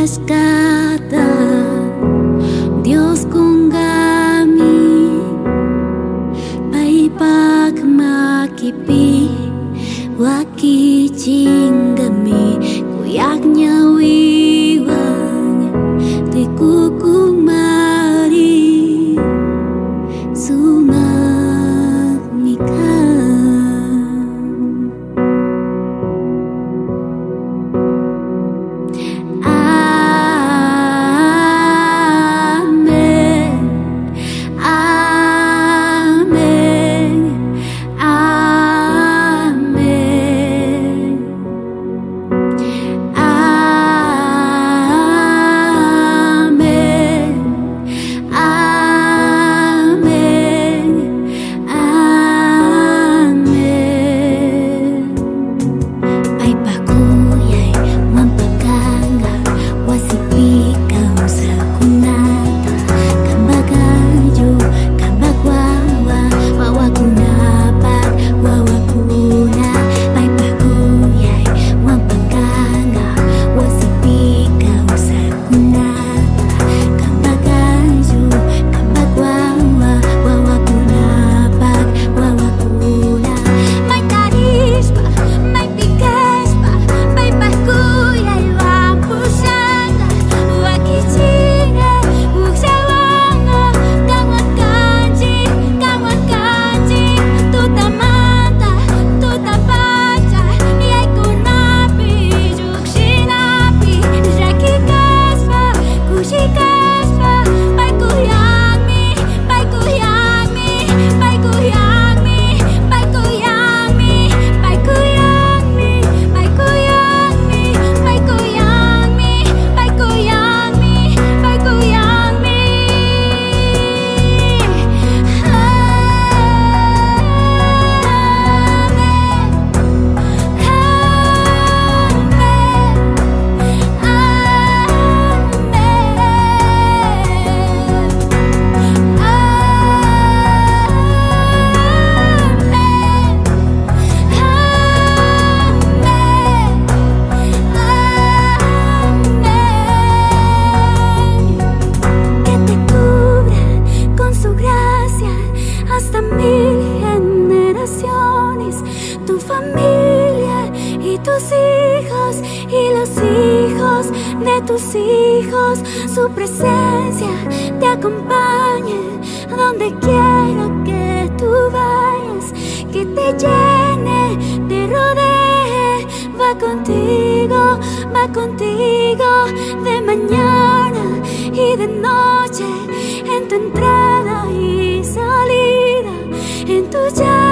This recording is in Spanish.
Cascada Dios con gami Paipak makipi Waki tus hijos y los hijos de tus hijos, su presencia te acompañe donde quiera que tú vayas, que te llene, te rodee, va contigo, va contigo de mañana y de noche, en tu entrada y salida, en tu llegada